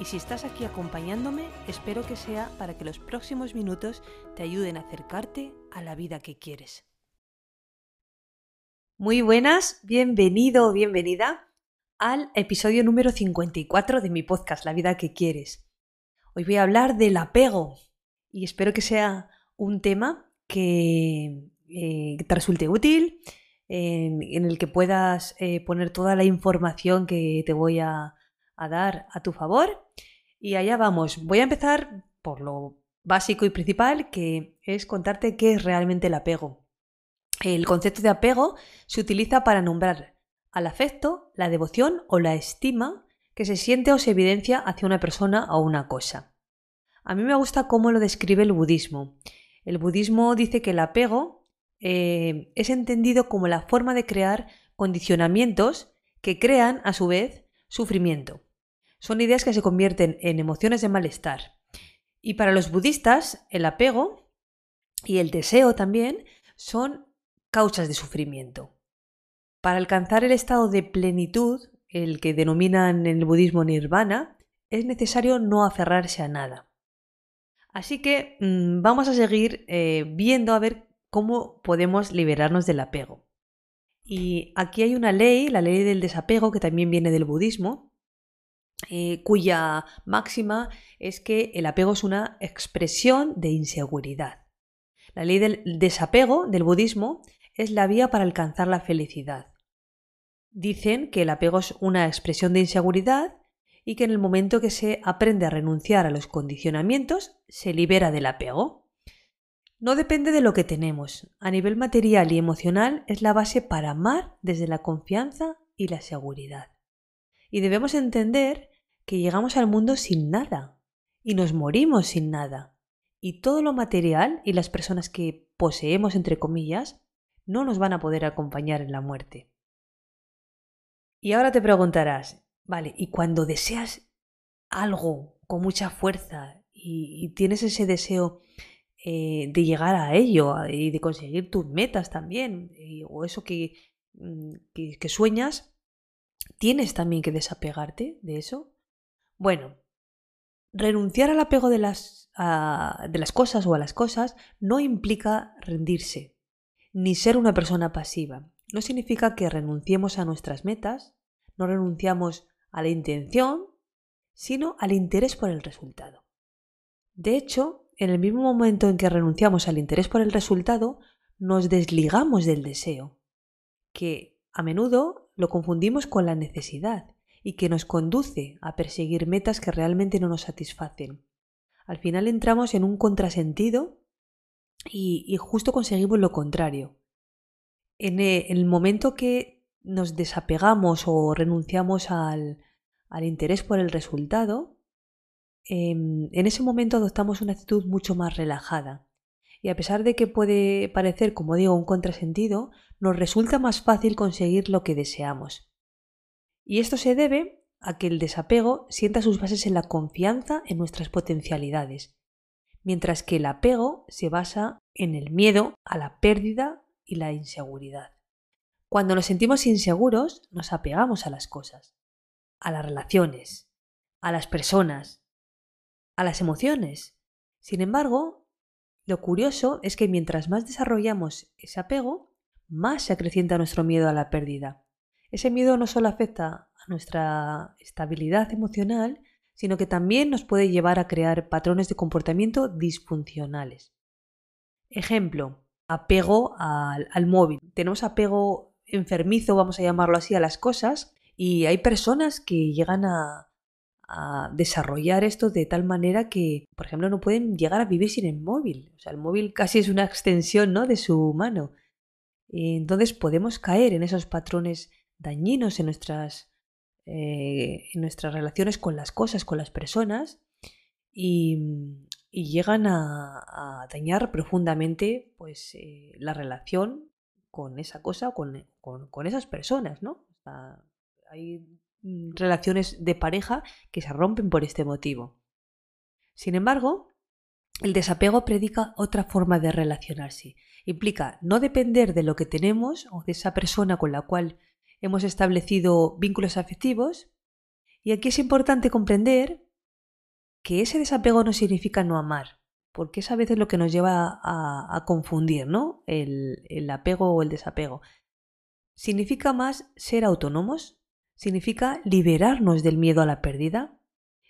y si estás aquí acompañándome, espero que sea para que los próximos minutos te ayuden a acercarte a la vida que quieres. Muy buenas, bienvenido o bienvenida al episodio número 54 de mi podcast La vida que quieres. Hoy voy a hablar del apego y espero que sea un tema que, eh, te resulte útil, en, el que puedas eh, poner toda la información que te voy a, a dar a tu favor. Y allá vamos. Voy a empezar por lo básico y principal, que es contarte qué es realmente el apego. El concepto de apego se utiliza para nombrar al afecto, la devoción o la estima que se siente o se evidencia hacia una persona o una cosa. A mí me gusta cómo lo describe el budismo. El budismo dice que el apego eh, es entendido como la forma de crear condicionamientos que crean, a su vez, sufrimiento. Son ideas que se convierten en emociones de malestar. Y para los budistas, el apego y el deseo también son causas de sufrimiento. Para alcanzar el estado de plenitud, el que denominan en el budismo nirvana, es necesario no aferrarse a nada. Así que mm, vamos a seguir eh, viendo a ver cómo podemos liberarnos del apego. Y aquí hay una ley, la ley del desapego, que también viene del budismo, eh, cuya máxima es que el apego es una expresión de inseguridad. La ley del desapego del budismo es la vía para alcanzar la felicidad. Dicen que el apego es una expresión de inseguridad y que en el momento que se aprende a renunciar a los condicionamientos, se libera del apego. No depende de lo que tenemos. A nivel material y emocional es la base para amar desde la confianza y la seguridad. Y debemos entender que llegamos al mundo sin nada y nos morimos sin nada. Y todo lo material y las personas que poseemos, entre comillas, no nos van a poder acompañar en la muerte. Y ahora te preguntarás, vale, ¿y cuando deseas algo con mucha fuerza y, tienes ese deseo eh, de llegar a ello y de conseguir tus metas también, o eso mm, que, que sueñas, ¿Tienes también que desapegarte de eso? Bueno, renunciar al apego de las, de las cosas o a las cosas no implica rendirse, ni ser una persona pasiva. No significa que renunciemos a nuestras metas, no renunciamos a la intención, sino al interés por el resultado. De hecho, en el mismo momento en que renunciamos al interés por el resultado, nos desligamos del deseo, que a menudo lo confundimos con la necesidad y que nos conduce a perseguir metas que realmente no nos satisfacen. Al final entramos en un contrasentido y, justo conseguimos lo contrario. En e, el, momento que nos desapegamos o renunciamos al, interés por el resultado, em, en ese momento adoptamos una actitud mucho más relajada. Y a pesar de que puede parecer, como digo, un contrasentido, nos resulta más fácil conseguir lo que deseamos. Y esto se debe a que el desapego sienta sus bases en la confianza en nuestras potencialidades, mientras que el apego se basa en el miedo a la pérdida y la inseguridad. Cuando nos sentimos inseguros, nos apegamos a las cosas, a las relaciones, a las personas, a las emociones. Sin embargo, lo curioso es que mientras más desarrollamos ese apego, más se acrecienta nuestro miedo a la pérdida. Ese miedo no solo afecta a nuestra estabilidad emocional, sino que también nos puede llevar a crear patrones de comportamiento disfuncionales. Ejemplo, apego al, móvil. Tenemos apego enfermizo, vamos a llamarlo así, a las cosas, y hay personas que llegan a, a desarrollar esto de tal manera que, por ejemplo, no pueden llegar a vivir sin el móvil. O sea, el móvil casi es una extensión ¿no? de su mano. Entonces podemos caer en esos patrones dañinos en nuestras, eh, en nuestras relaciones con las cosas, con las personas. Y, llegan a, dañar profundamente pues, eh, la relación con esa cosa, con, con, esas personas, ¿no? hay mm, relaciones de pareja que se rompen por este motivo. Sin embargo, el desapego predica otra forma de relacionarse. Implica no depender de lo que tenemos o de esa persona con la cual hemos establecido vínculos afectivos. Y aquí es importante comprender que ese desapego no significa no amar, porque es a veces lo que nos lleva a, confundir, ¿no? El, el apego o el desapego. Significa más ser autónomos, significa liberarnos del miedo a la pérdida,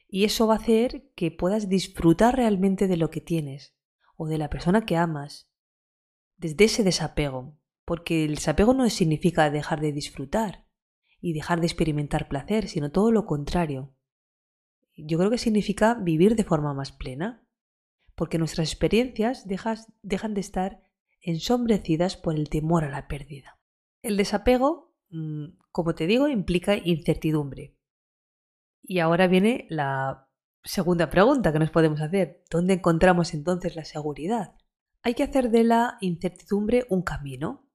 y eso va a hacer que puedas disfrutar realmente de lo que tienes o de la persona que amas, desde ese desapego, porque el desapego no significa dejar de disfrutar y dejar de experimentar placer, sino todo lo contrario. Yo creo que significa vivir de forma más plena, porque nuestras experiencias dejan de estar ensombrecidas por el temor a la pérdida. El desapego, mm, como te digo, implica incertidumbre, y ahora viene la segunda pregunta que nos podemos hacer. ¿Dónde encontramos entonces la seguridad? Hay que hacer de la incertidumbre un camino.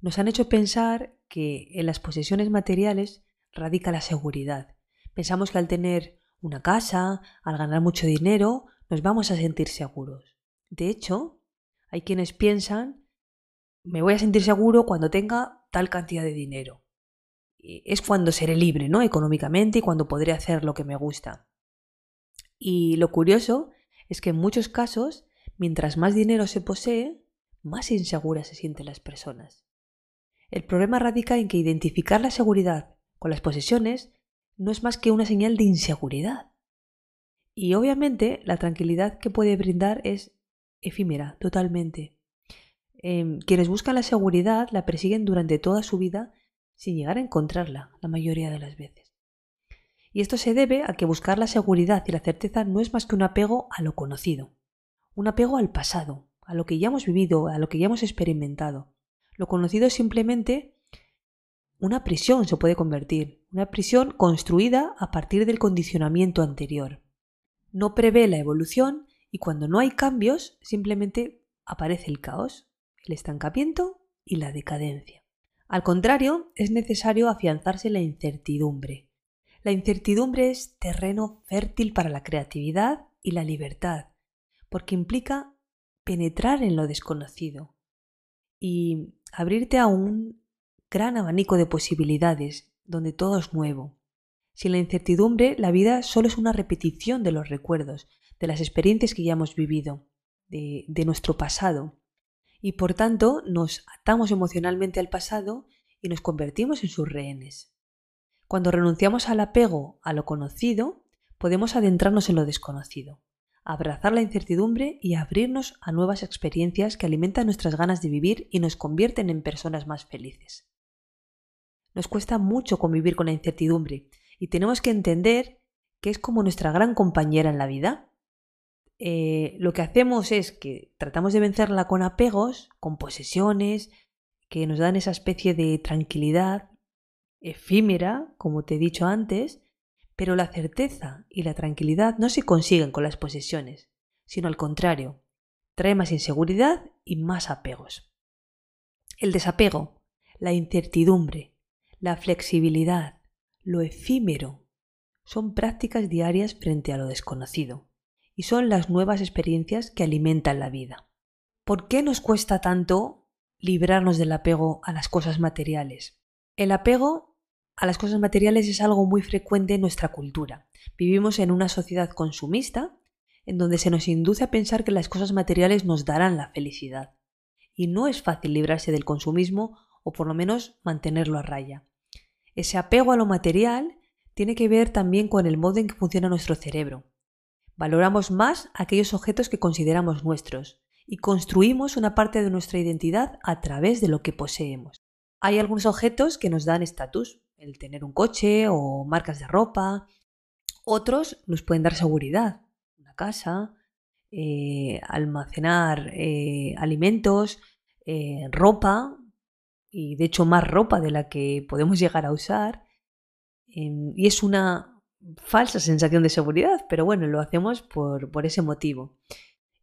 Nos han hecho pensar que en las posesiones materiales radica la seguridad. Pensamos que al tener una casa, al ganar mucho dinero, nos vamos a sentir seguros. De hecho, hay quienes piensan, me voy a sentir seguro cuando tenga tal cantidad de dinero es cuando seré libre, ¿no? Económicamente y cuando podré hacer lo que me gusta. Y lo curioso es que en muchos casos, mientras más dinero se posee, más inseguras se sienten las personas. El problema radica en que identificar la seguridad con las posesiones no es más que una señal de inseguridad. Y obviamente la tranquilidad que puede brindar es efímera, totalmente. Em, quienes buscan la seguridad la persiguen durante toda su vida sin llegar a encontrarla la mayoría de las veces. Y esto se debe a que buscar la seguridad y la certeza no es más que un apego a lo conocido, un apego al pasado, a lo que ya hemos vivido, a lo que ya hemos experimentado. Lo conocido es simplemente una prisión, se puede convertir, una prisión construida a partir del condicionamiento anterior. No prevé la evolución y cuando no hay cambios simplemente aparece el caos, el estancamiento y la decadencia. Al contrario, es necesario afianzarse la incertidumbre. La incertidumbre es terreno fértil para la creatividad y la libertad, porque implica penetrar en lo desconocido y abrirte a un gran abanico de posibilidades donde todo es nuevo. Sin la incertidumbre, la vida solo es una repetición de los recuerdos, de las experiencias que ya hemos vivido, de, de nuestro pasado y por tanto nos atamos emocionalmente al pasado y nos convertimos en sus rehenes. Cuando renunciamos al apego a lo conocido, podemos adentrarnos en lo desconocido, abrazar la incertidumbre y abrirnos a nuevas experiencias que alimentan nuestras ganas de vivir y nos convierten en personas más felices. Nos cuesta mucho convivir con la incertidumbre y tenemos que entender que es como nuestra gran compañera en la vida. Eh, lo que hacemos es que tratamos de vencerla con apegos, con posesiones, que nos dan esa especie de tranquilidad efímera, como te he dicho antes, pero la certeza y la tranquilidad no se consiguen con las posesiones, sino al contrario, trae más inseguridad y más apegos. El desapego, la incertidumbre, la flexibilidad, lo efímero, son prácticas diarias frente a lo desconocido y son las nuevas experiencias que alimentan la vida. ¿Por qué nos cuesta tanto librarnos del apego a las cosas materiales? El apego a las cosas materiales es algo muy frecuente en nuestra cultura. Vivimos en una sociedad consumista en donde se nos induce a pensar que las cosas materiales nos darán la felicidad. Y no es fácil librarse del consumismo o por lo menos mantenerlo a raya. Ese apego a lo material tiene que ver también con el modo en que funciona nuestro cerebro. Valoramos más aquellos objetos que consideramos nuestros y construimos una parte de nuestra identidad a través de lo que poseemos. Hay algunos objetos que nos dan estatus, el tener un coche o marcas de ropa. Otros nos pueden dar seguridad, una casa, eh, almacenar eh, alimentos, eh, ropa, y de hecho más ropa de la que podemos llegar a usar. y es una falsa sensación de seguridad, pero bueno, lo hacemos por, por ese motivo.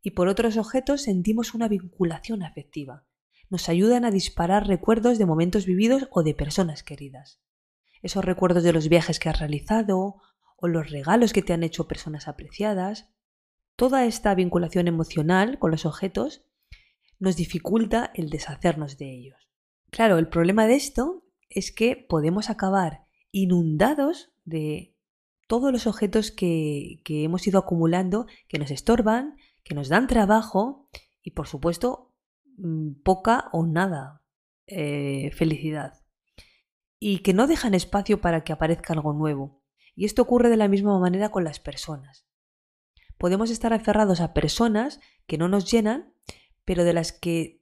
Y por otros objetos sentimos una vinculación afectiva. Nos ayudan a disparar recuerdos de momentos vividos o de personas queridas. Esos recuerdos de los viajes que has realizado o los regalos que te han hecho personas apreciadas. Toda esta vinculación emocional con los objetos nos dificulta el deshacernos de ellos. Claro, el problema de esto es que podemos acabar inundados de todos los objetos que, hemos ido acumulando, que nos estorban, que nos dan trabajo y por supuesto mm, poca o nada eh, felicidad. Y que no dejan espacio para que aparezca algo nuevo. Y esto ocurre de la misma manera con las personas. Podemos estar aferrados a personas que no nos llenan, pero de las que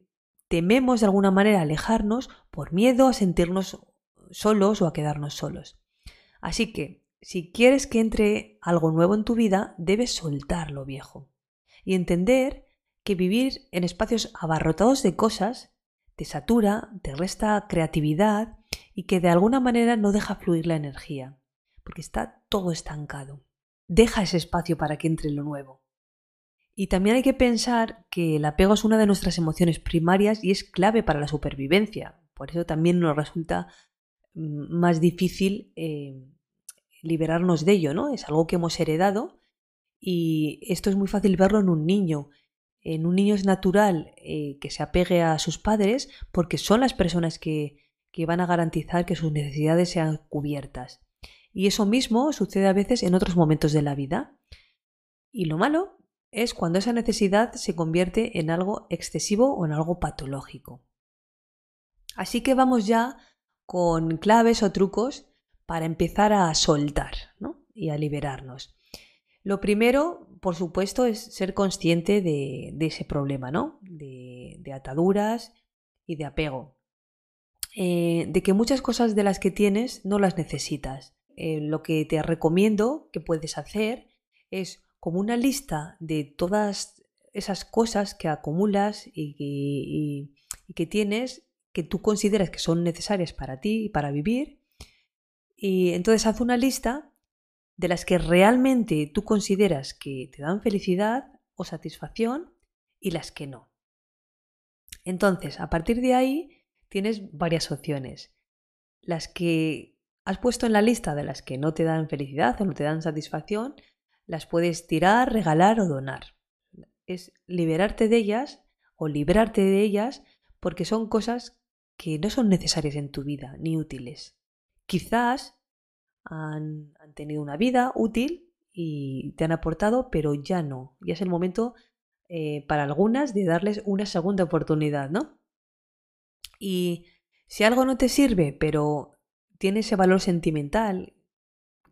tememos de alguna manera alejarnos por miedo a sentirnos solos o a quedarnos solos. Así que, si quieres que entre algo nuevo en tu vida, debes soltar lo viejo y entender que vivir en espacios abarrotados de cosas te satura, te resta creatividad y que de alguna manera no deja fluir la energía, porque está todo estancado. Deja ese espacio para que entre lo nuevo. Y también hay que pensar que el apego es una de nuestras emociones primarias y es clave para la supervivencia. Por eso también nos resulta mm, más difícil eh, liberarnos de ello, ¿no? Es algo que hemos heredado y esto es muy fácil verlo en un niño. En un niño es natural eh, que se apegue a sus padres porque son las personas que, que van a garantizar que sus necesidades sean cubiertas. Y eso mismo sucede a veces en otros momentos de la vida. Y lo malo es cuando esa necesidad se convierte en algo excesivo o en algo patológico. Así que vamos ya con claves o trucos para empezar a soltar y a liberarnos. Lo primero, por supuesto, es ser consciente de, ese problema, ¿no? De, ataduras y de apego. Eh, de que muchas cosas de las que tienes no las necesitas. Eh, lo que te recomiendo que puedes hacer es como una lista de todas esas cosas que acumulas y que, tienes que tú consideras que son necesarias para ti y para vivir. Y entonces haz una lista de las que realmente tú consideras que te dan felicidad o satisfacción y las que no. Entonces, a partir de ahí tienes varias opciones. Las que has puesto en la lista de las que no te dan felicidad o no te dan satisfacción, las puedes tirar, regalar o donar. Es liberarte de ellas o librarte de ellas porque son cosas que no son necesarias en tu vida ni útiles. Quizás han, tenido una vida útil y te han aportado, pero ya no. Ya es el momento eh, para algunas de darles una segunda oportunidad, ¿no? Y si algo no te sirve, pero tiene ese valor sentimental,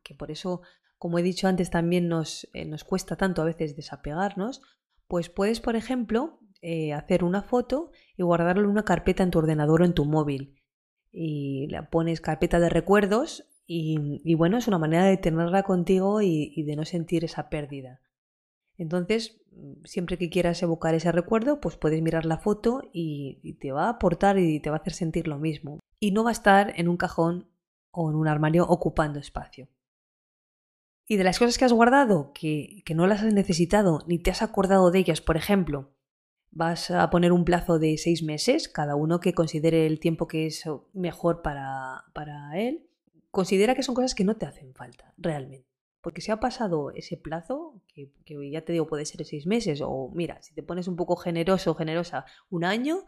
que por eso como he dicho antes, también nos, eh, nos cuesta tanto a veces desapegarnos, pues puedes, por ejemplo, eh, hacer una foto y guardarla en una carpeta en tu ordenador o en tu móvil. Y la pones carpeta de recuerdos y, bueno, es una manera de tenerla contigo y, de no sentir esa pérdida. Entonces, siempre que quieras evocar ese recuerdo, pues puedes mirar la foto y, te va a aportar y te va a hacer sentir lo mismo. Y no va a estar en un cajón o en un armario ocupando espacio. Y de las cosas que has guardado, que, no las has necesitado ni te has acordado de ellas, por ejemplo, vas a poner un plazo de seis meses, cada uno que considere el tiempo que es mejor para, para él, considera que son cosas que no te hacen falta, realmente. Porque si ha pasado ese plazo, que, ya te digo puede ser seis meses, o mira, si te pones un poco generoso o generosa, un año,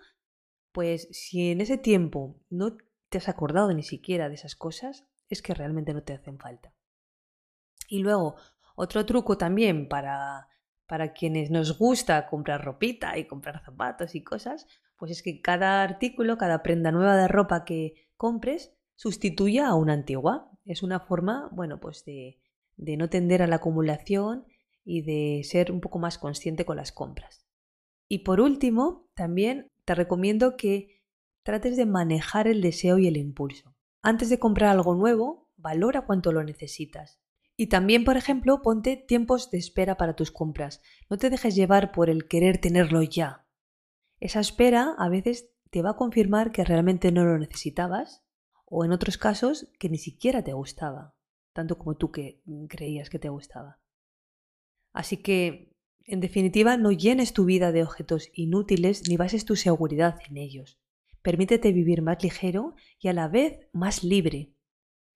pues si en ese tiempo no te has acordado ni siquiera de esas cosas, es que realmente no te hacen falta. Y luego, otro truco también para, para quienes nos gusta comprar ropita y comprar zapatos y cosas, pues es que cada artículo, cada prenda nueva de ropa que compres, sustituya a una antigua. Es una forma, bueno, pues de, de no tender a la acumulación y de ser un poco más consciente con las compras. Y por último, también te recomiendo que trates de manejar el deseo y el impulso. Antes de comprar algo nuevo, valora cuánto lo necesitas. Y también, por ejemplo, ponte tiempos de espera para tus compras. No te dejes llevar por el querer tenerlo ya. Esa espera a veces te va a confirmar que realmente no lo necesitabas o en otros casos que ni siquiera te gustaba. Tanto como tú que creías que te gustaba. Así que, en definitiva, no llenes tu vida de objetos inútiles ni bases tu seguridad en ellos. Permítete vivir más ligero y a la vez más libre.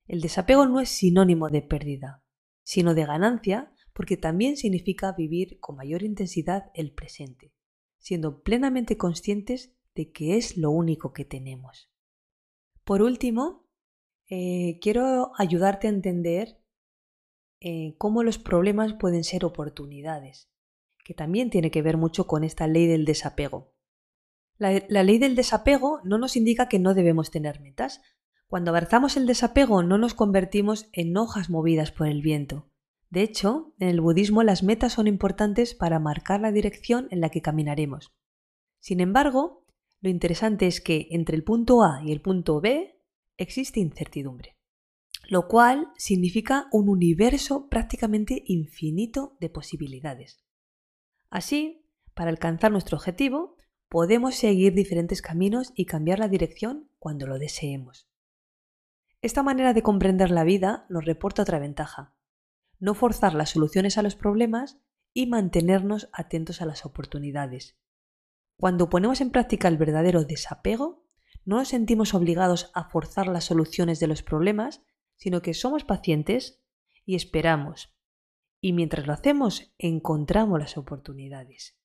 El desapego no es sinónimo de pérdida, sino de ganancia porque también significa vivir con mayor intensidad el presente, siendo plenamente conscientes de que es lo único que tenemos. Por último, eh, quiero ayudarte a entender eh, cómo los problemas pueden ser oportunidades, que también tiene que ver mucho con esta ley del desapego. La, la ley del desapego no nos indica que no debemos tener metas. Cuando abrazamos el desapego no nos convertimos en hojas movidas por el viento. De hecho, en el budismo las metas son importantes para marcar la dirección en la que caminaremos. Sin embargo, lo interesante es que entre el punto A y el punto B existe incertidumbre, lo cual significa un universo prácticamente infinito de posibilidades. Así, para alcanzar nuestro objetivo, podemos seguir diferentes caminos y cambiar la dirección cuando lo deseemos. Esta manera de comprender la vida nos reporta otra ventaja, no forzar las soluciones a los problemas y mantenernos atentos a las oportunidades. Cuando ponemos en práctica el verdadero desapego, no nos sentimos obligados a forzar las soluciones de los problemas, sino que somos pacientes y esperamos. Y mientras lo hacemos, encontramos las oportunidades.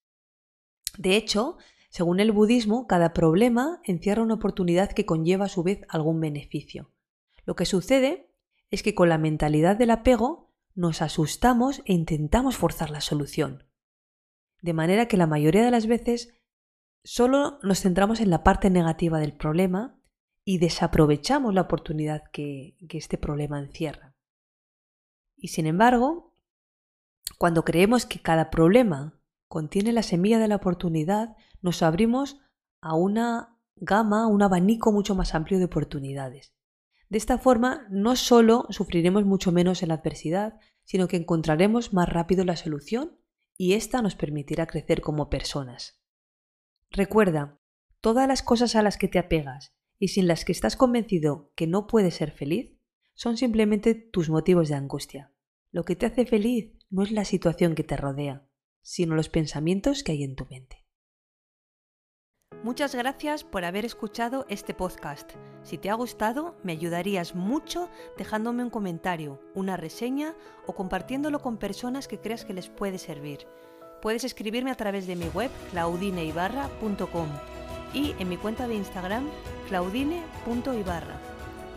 De hecho, según el budismo, cada problema encierra una oportunidad que conlleva a su vez algún beneficio. Lo que sucede es que con la mentalidad del apego nos asustamos e intentamos forzar la solución. De manera que la mayoría de las veces solo nos centramos en la parte negativa del problema y desaprovechamos la oportunidad que, este problema encierra. Y sin embargo, cuando creemos que cada problema contiene la semilla de la oportunidad, nos abrimos a una gama, un abanico mucho más amplio de oportunidades. De esta forma, no solo sufriremos mucho menos en la adversidad, sino que encontraremos más rápido la solución y ésta nos permitirá crecer como personas. Recuerda, todas las cosas a las que te apegas y sin las que estás convencido que no puedes ser feliz son simplemente tus motivos de angustia. Lo que te hace feliz no es la situación que te rodea, sino los pensamientos que hay en tu mente. Muchas gracias por haber escuchado este podcast. Si te ha gustado, me ayudarías mucho dejándome un comentario, una reseña o compartiéndolo con personas que creas que les puede servir. Puedes escribirme a través de mi web claudineibarra.com y en mi cuenta de Instagram claudine.ibarra.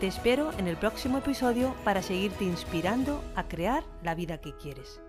Te espero en el próximo episodio para seguirte inspirando a crear la vida que quieres.